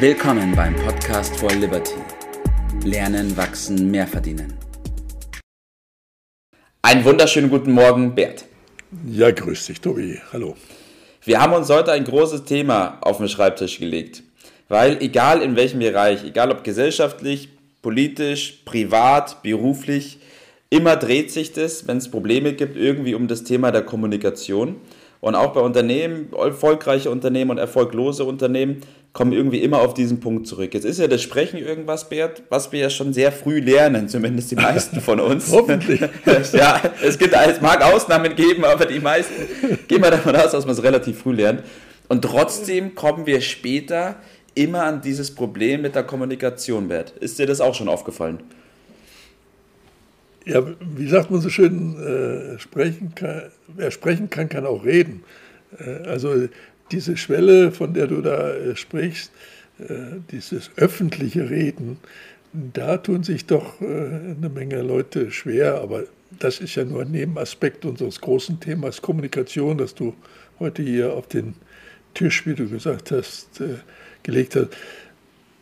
Willkommen beim Podcast for Liberty. Lernen, wachsen, mehr verdienen. Einen wunderschönen guten Morgen, Bert. Ja, grüß dich, Tobi. Hallo. Wir haben uns heute ein großes Thema auf den Schreibtisch gelegt, weil egal in welchem Bereich, egal ob gesellschaftlich, politisch, privat, beruflich, immer dreht sich das, wenn es Probleme gibt, irgendwie um das Thema der Kommunikation. Und auch bei Unternehmen, erfolgreiche Unternehmen und erfolglose Unternehmen, kommen irgendwie immer auf diesen Punkt zurück. Jetzt ist ja das Sprechen irgendwas, Bert, was wir ja schon sehr früh lernen, zumindest die meisten von uns. Hoffentlich. ja, es, gibt, es mag Ausnahmen geben, aber die meisten gehen wir davon aus, dass man es relativ früh lernt. Und trotzdem kommen wir später immer an dieses Problem mit der Kommunikation, Bert. Ist dir das auch schon aufgefallen? Ja, wie sagt man so schön, äh, sprechen kann, wer sprechen kann, kann auch reden. Äh, also diese Schwelle, von der du da äh, sprichst, äh, dieses öffentliche Reden, da tun sich doch äh, eine Menge Leute schwer, aber das ist ja nur ein Nebenaspekt unseres großen Themas Kommunikation, das du heute hier auf den Tisch, wie du gesagt hast, gelegt hast.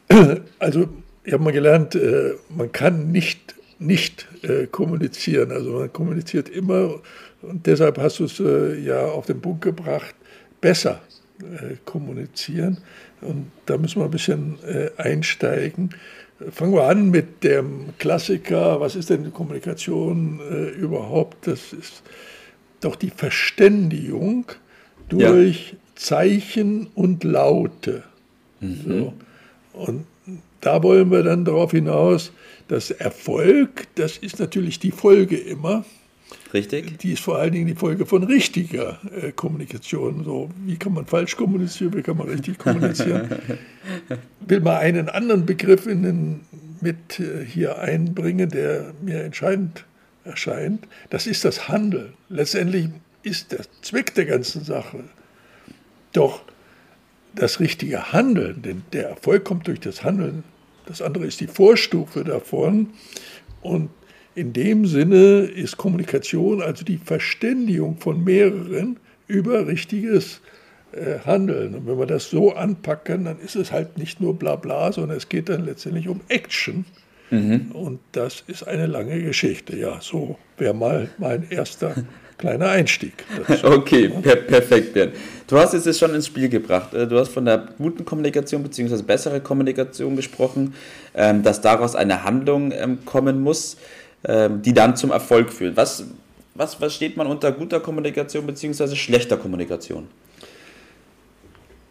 Also ich habe mal gelernt, man kann nicht nicht kommunizieren. Also man kommuniziert immer und deshalb hast du es ja auf den Punkt gebracht, besser äh, kommunizieren. Und da müssen wir ein bisschen äh, einsteigen. Fangen wir an mit dem Klassiker, was ist denn Kommunikation äh, überhaupt? Das ist doch die Verständigung durch ja. Zeichen und Laute. Mhm. So. Und da wollen wir dann darauf hinaus, dass Erfolg, das ist natürlich die Folge immer. Richtig. Die ist vor allen Dingen die Folge von richtiger äh, Kommunikation. So, wie kann man falsch kommunizieren, wie kann man richtig kommunizieren? Will mal einen anderen Begriff in den, mit äh, hier einbringen, der mir entscheidend erscheint. Das ist das Handeln. Letztendlich ist der Zweck der ganzen Sache doch das richtige Handeln, denn der Erfolg kommt durch das Handeln das andere ist die Vorstufe davon. Und in dem Sinne ist Kommunikation also die Verständigung von mehreren über richtiges äh, Handeln. Und wenn wir das so anpacken, dann ist es halt nicht nur Blabla, sondern es geht dann letztendlich um Action. Mhm. Und das ist eine lange Geschichte. Ja, so wäre mal mein erster kleiner Einstieg. Dazu. Okay, per perfekt, Bernd. Du hast es jetzt schon ins Spiel gebracht. Äh, du hast von der guten Kommunikation bzw. bessere Kommunikation gesprochen, ähm, dass daraus eine Handlung ähm, kommen muss, die dann zum Erfolg führt. Was, was versteht man unter guter Kommunikation bzw. schlechter Kommunikation?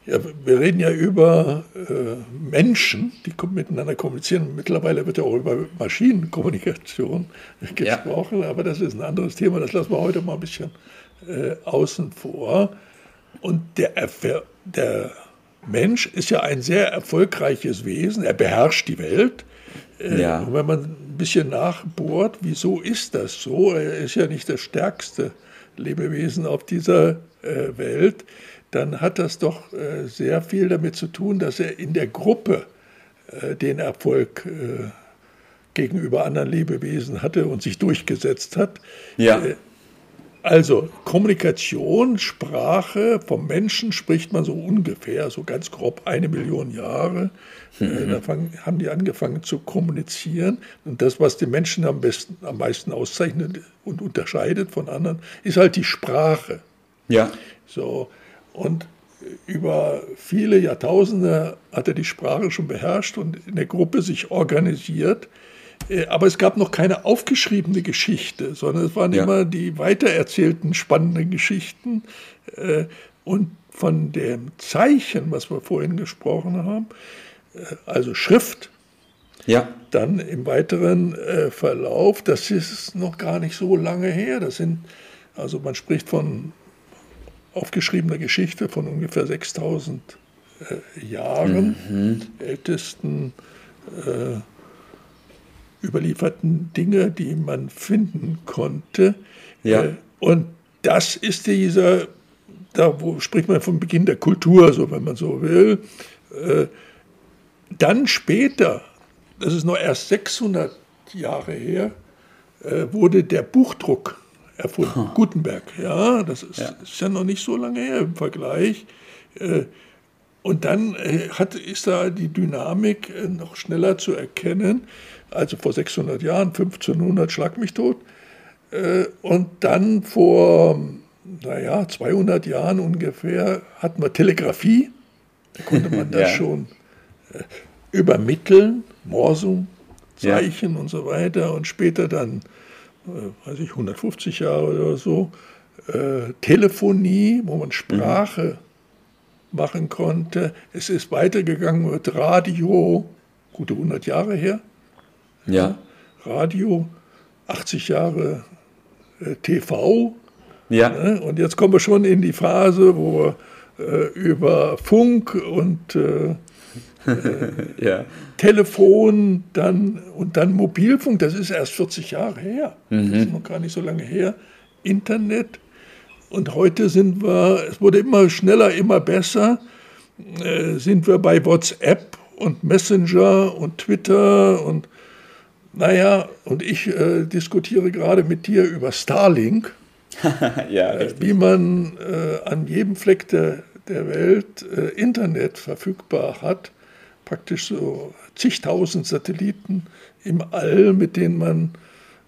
Ja, wir reden ja über äh, Menschen, die miteinander kommunizieren. Mittlerweile wird ja auch über Maschinenkommunikation gesprochen, ja. aber das ist ein anderes Thema. Das lassen wir heute mal ein bisschen äh, außen vor. Und der, der Mensch ist ja ein sehr erfolgreiches Wesen. Er beherrscht die Welt. Äh, ja. Und wenn man ein bisschen nachbohrt, wieso ist das so? Er ist ja nicht das stärkste Lebewesen auf dieser äh, Welt dann hat das doch äh, sehr viel damit zu tun, dass er in der Gruppe äh, den Erfolg gegenüber anderen Lebewesen hatte und sich durchgesetzt hat. Ja. Also Kommunikation, Sprache, vom Menschen spricht man so ungefähr, so ganz grob eine Million Jahre. Mhm. Da fang, haben die angefangen zu kommunizieren. Und das, was die Menschen am, besten, am meisten auszeichnet und unterscheidet von anderen, ist halt die Sprache. Ja. So, und über viele Jahrtausende hat er die Sprache schon beherrscht und in der Gruppe sich organisiert. Äh, aber es gab noch keine aufgeschriebene Geschichte, sondern es waren ja. immer die weitererzählten spannenden Geschichten. Äh, und von dem Zeichen, was wir vorhin gesprochen haben, äh, also Schrift, ja. dann im weiteren Verlauf, das ist noch gar nicht so lange her. Das sind, also man spricht von aufgeschriebener Geschichte von ungefähr 6000 äh, Jahren, mhm. ältesten äh, überlieferten Dinge, die man finden konnte. Ja. Äh, und das ist dieser, da wo spricht man vom Beginn der Kultur, so wenn man so will. Äh, dann später, das ist noch erst 600 Jahre her, äh, wurde der Buchdruck erfunden. Hm. Gutenberg, ja, das ist ja. ist ja. noch nicht so lange her im Vergleich. Und dann äh, hat, ist da die Dynamik äh, noch schneller zu erkennen. Also vor 600 Jahren, 1500, schlag mich tot. Äh, und dann vor, naja, 200 Jahren ungefähr hatten wir Telegrafie. Da konnte man das ja. schon übermitteln, Morsum, Zeichen ja. und so weiter. Und später dann, weiß ich, 150 Jahre oder so, Telefonie, wo man Sprache mhm machen konnte. Es ist weitergegangen mit Radio, gute 100 Jahre her. Ja. Radio, 80 Jahre äh, TV. Ja. Ne? Und jetzt kommen wir schon in die Phase, wo wir äh, über Funk und äh, ja. Telefon dann, und dann Mobilfunk, das ist erst 40 Jahre her. Mhm. Das ist noch gar nicht so lange her. Internet, und heute sind wir, es wurde immer schneller, immer besser, äh, sind wir bei WhatsApp und Messenger und Twitter und naja, und ich äh, diskutiere gerade mit dir über Starlink, ja, äh, wie man äh, an jedem Fleck der, der Welt äh, Internet verfügbar hat, praktisch so zigtausend Satelliten im All, mit denen man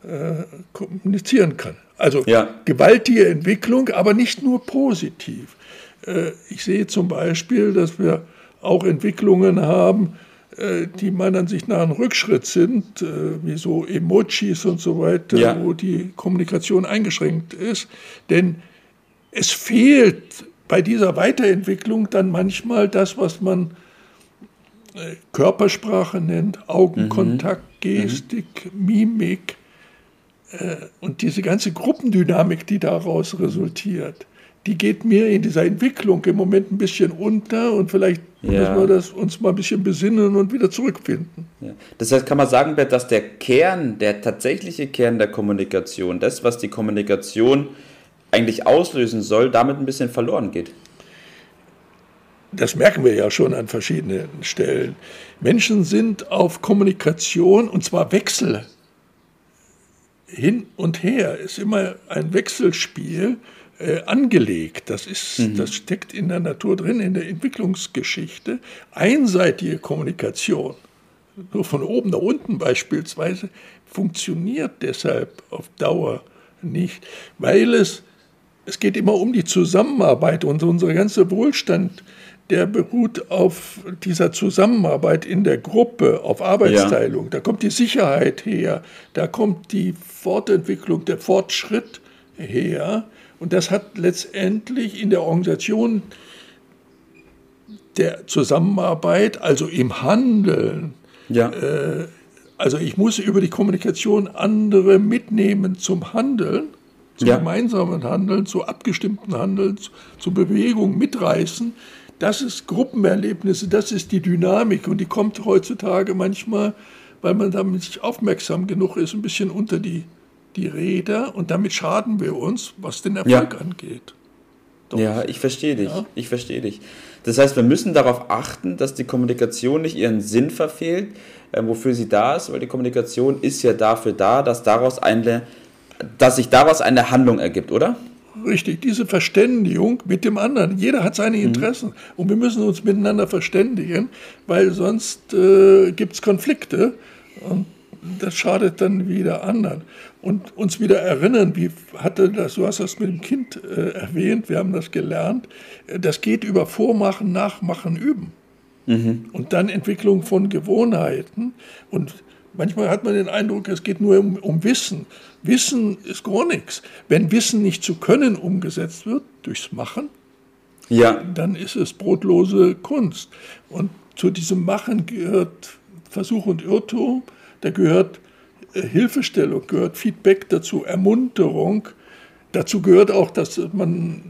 äh, kommunizieren kann. Also ja. gewaltige Entwicklung, aber nicht nur positiv. Äh, ich sehe zum Beispiel, dass wir auch Entwicklungen haben, äh, die meiner Ansicht nach ein Rückschritt sind, äh, wie so Emojis und so weiter, ja. wo die Kommunikation eingeschränkt ist. Denn es fehlt bei dieser Weiterentwicklung dann manchmal das, was man Körpersprache nennt, Augenkontakt, mhm. Gestik, mhm. Mimik. Äh, und diese ganze Gruppendynamik, die daraus resultiert, die geht mir in dieser Entwicklung im Moment ein bisschen unter und vielleicht ja. müssen wir das uns mal ein bisschen besinnen und wieder zurückfinden. Ja. Das heißt, kann man sagen, Bert, dass der Kern, der tatsächliche Kern der Kommunikation, das, was die Kommunikation eigentlich auslösen soll, damit ein bisschen verloren geht? Das merken wir ja schon an verschiedenen Stellen. Menschen sind auf Kommunikation und zwar Wechsel hin und her ist immer ein Wechselspiel äh, angelegt. Das, ist, mhm. das steckt in der Natur drin, in der Entwicklungsgeschichte. Einseitige Kommunikation, nur von oben nach unten beispielsweise, funktioniert deshalb auf Dauer nicht, weil es, es geht immer um die Zusammenarbeit und unser ganzer Wohlstand der beruht auf dieser Zusammenarbeit in der Gruppe, auf Arbeitsteilung. Ja. Da kommt die Sicherheit her, da kommt die Fortentwicklung, der Fortschritt her. Und das hat letztendlich in der Organisation der Zusammenarbeit, also im Handeln, ja. äh, also ich muss über die Kommunikation andere mitnehmen zum Handeln, zum ja. gemeinsamen Handeln, zu abgestimmten Handeln, zu, zur Bewegung mitreißen. Das ist Gruppenerlebnisse, das ist die Dynamik und die kommt heutzutage manchmal, weil man damit nicht aufmerksam genug ist, ein bisschen unter die, die Räder und damit schaden wir uns, was den Erfolg ja. angeht. Doch. Ja, ich verstehe dich. Ja. Ich verstehe dich. Das heißt, wir müssen darauf achten, dass die Kommunikation nicht ihren Sinn verfehlt, äh, wofür sie da ist, weil die Kommunikation ist ja dafür da, dass daraus eine, dass sich daraus eine Handlung ergibt, oder? Richtig, diese Verständigung mit dem anderen. Jeder hat seine mhm. Interessen mhm. und wir müssen uns miteinander verständigen, weil sonst äh, gibt es Konflikte und das schadet dann wieder anderen. Und uns wieder erinnern, wie hatte das, du hast das mit dem Kind äh, erwähnt, wir haben das gelernt, das geht über Vormachen, Nachmachen, Üben. Mhm. Und dann Entwicklung von Gewohnheiten. Und manchmal hat man den Eindruck, es geht nur um, um Wissen. Wissen ist gar nichts. Wenn Wissen nicht zu können umgesetzt wird, durchs Machen, ja. dann ist es brotlose Kunst. Und zu diesem Machen gehört Versuch und Irrtum, da gehört äh, Hilfestellung, gehört Feedback dazu, Ermunterung. Dazu gehört auch, dass man,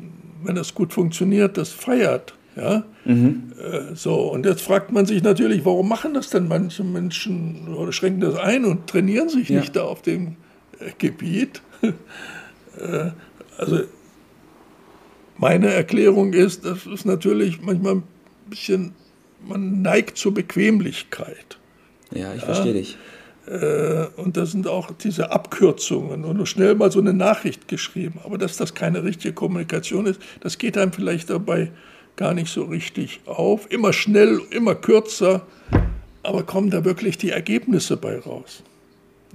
wenn das gut funktioniert, das feiert. Ja? Mhm. Äh, so, und jetzt fragt man sich natürlich, warum machen das denn manche Menschen oder schränken das ein und trainieren sich ja. nicht da auf dem Gebiet. Äh, also meine Erklärung ist, das ist natürlich manchmal ein bisschen, man neigt zur Bequemlichkeit. Ja, ich ja? verstehe dich. Äh, und da sind auch diese Abkürzungen und nur schnell mal so eine Nachricht geschrieben. Aber dass das keine richtige Kommunikation ist, das geht einem vielleicht dabei gar nicht so richtig auf. Immer schnell, immer kürzer, aber kommen da wirklich die Ergebnisse bei raus?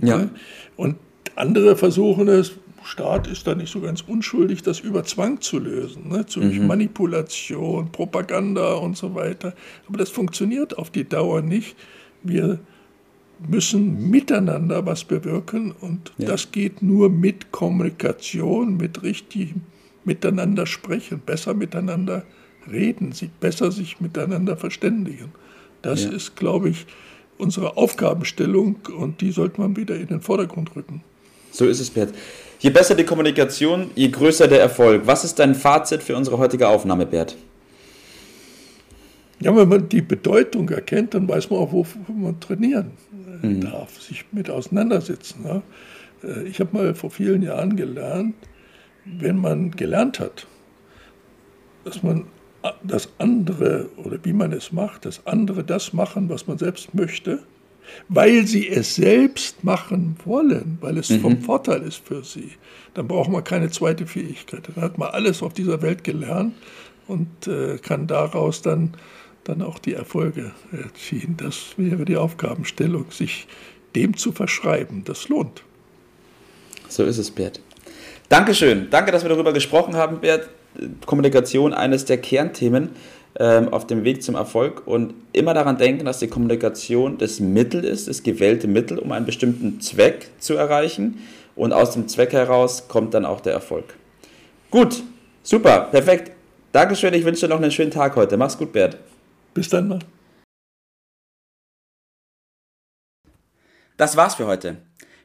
Ja. Und andere versuchen es, Staat ist da nicht so ganz unschuldig, das über Zwang zu lösen, ne? durch mhm. Manipulation, Propaganda und so weiter. Aber das funktioniert auf die Dauer nicht. Wir müssen miteinander was bewirken und ja. das geht nur mit Kommunikation, mit richtig miteinander sprechen, besser miteinander reden, sich besser sich miteinander verständigen. Das ja. ist, glaube ich, unsere Aufgabenstellung und die sollte man wieder in den Vordergrund rücken. So ist es, Bert. Je besser die Kommunikation, je größer der Erfolg. Was ist dein Fazit für unsere heutige Aufnahme, Bert? Ja, wenn man die Bedeutung erkennt, dann weiß man auch, wofür man trainieren mhm. darf, sich mit auseinandersetzen. Ja. Äh, ich habe mal vor vielen Jahren gelernt, wenn man gelernt hat, dass man das andere oder wie man es macht, das andere das machen, was man selbst möchte, weil sie es selbst machen wollen, weil es mhm. vom Vorteil ist für sie, dann braucht man keine zweite Fähigkeit. Dann hat man alles auf dieser Welt gelernt und äh, kann daraus dann, dann auch die Erfolge erzielen. Das wäre die Aufgabenstellung, sich dem zu verschreiben. Das lohnt. So ist es, Bert. Dankeschön. Danke, dass wir darüber gesprochen haben, Bert. Kommunikation eines der Kernthemen ähm, auf dem Weg zum Erfolg und immer daran denken, dass die Kommunikation das Mittel ist, das gewählte Mittel, um einen bestimmten Zweck zu erreichen und aus dem Zweck heraus kommt dann auch der Erfolg. Gut, super, perfekt. Dankeschön, ich wünsche dir noch einen schönen Tag heute. Mach's gut, Bert. Bis dann mal. Das war's für heute.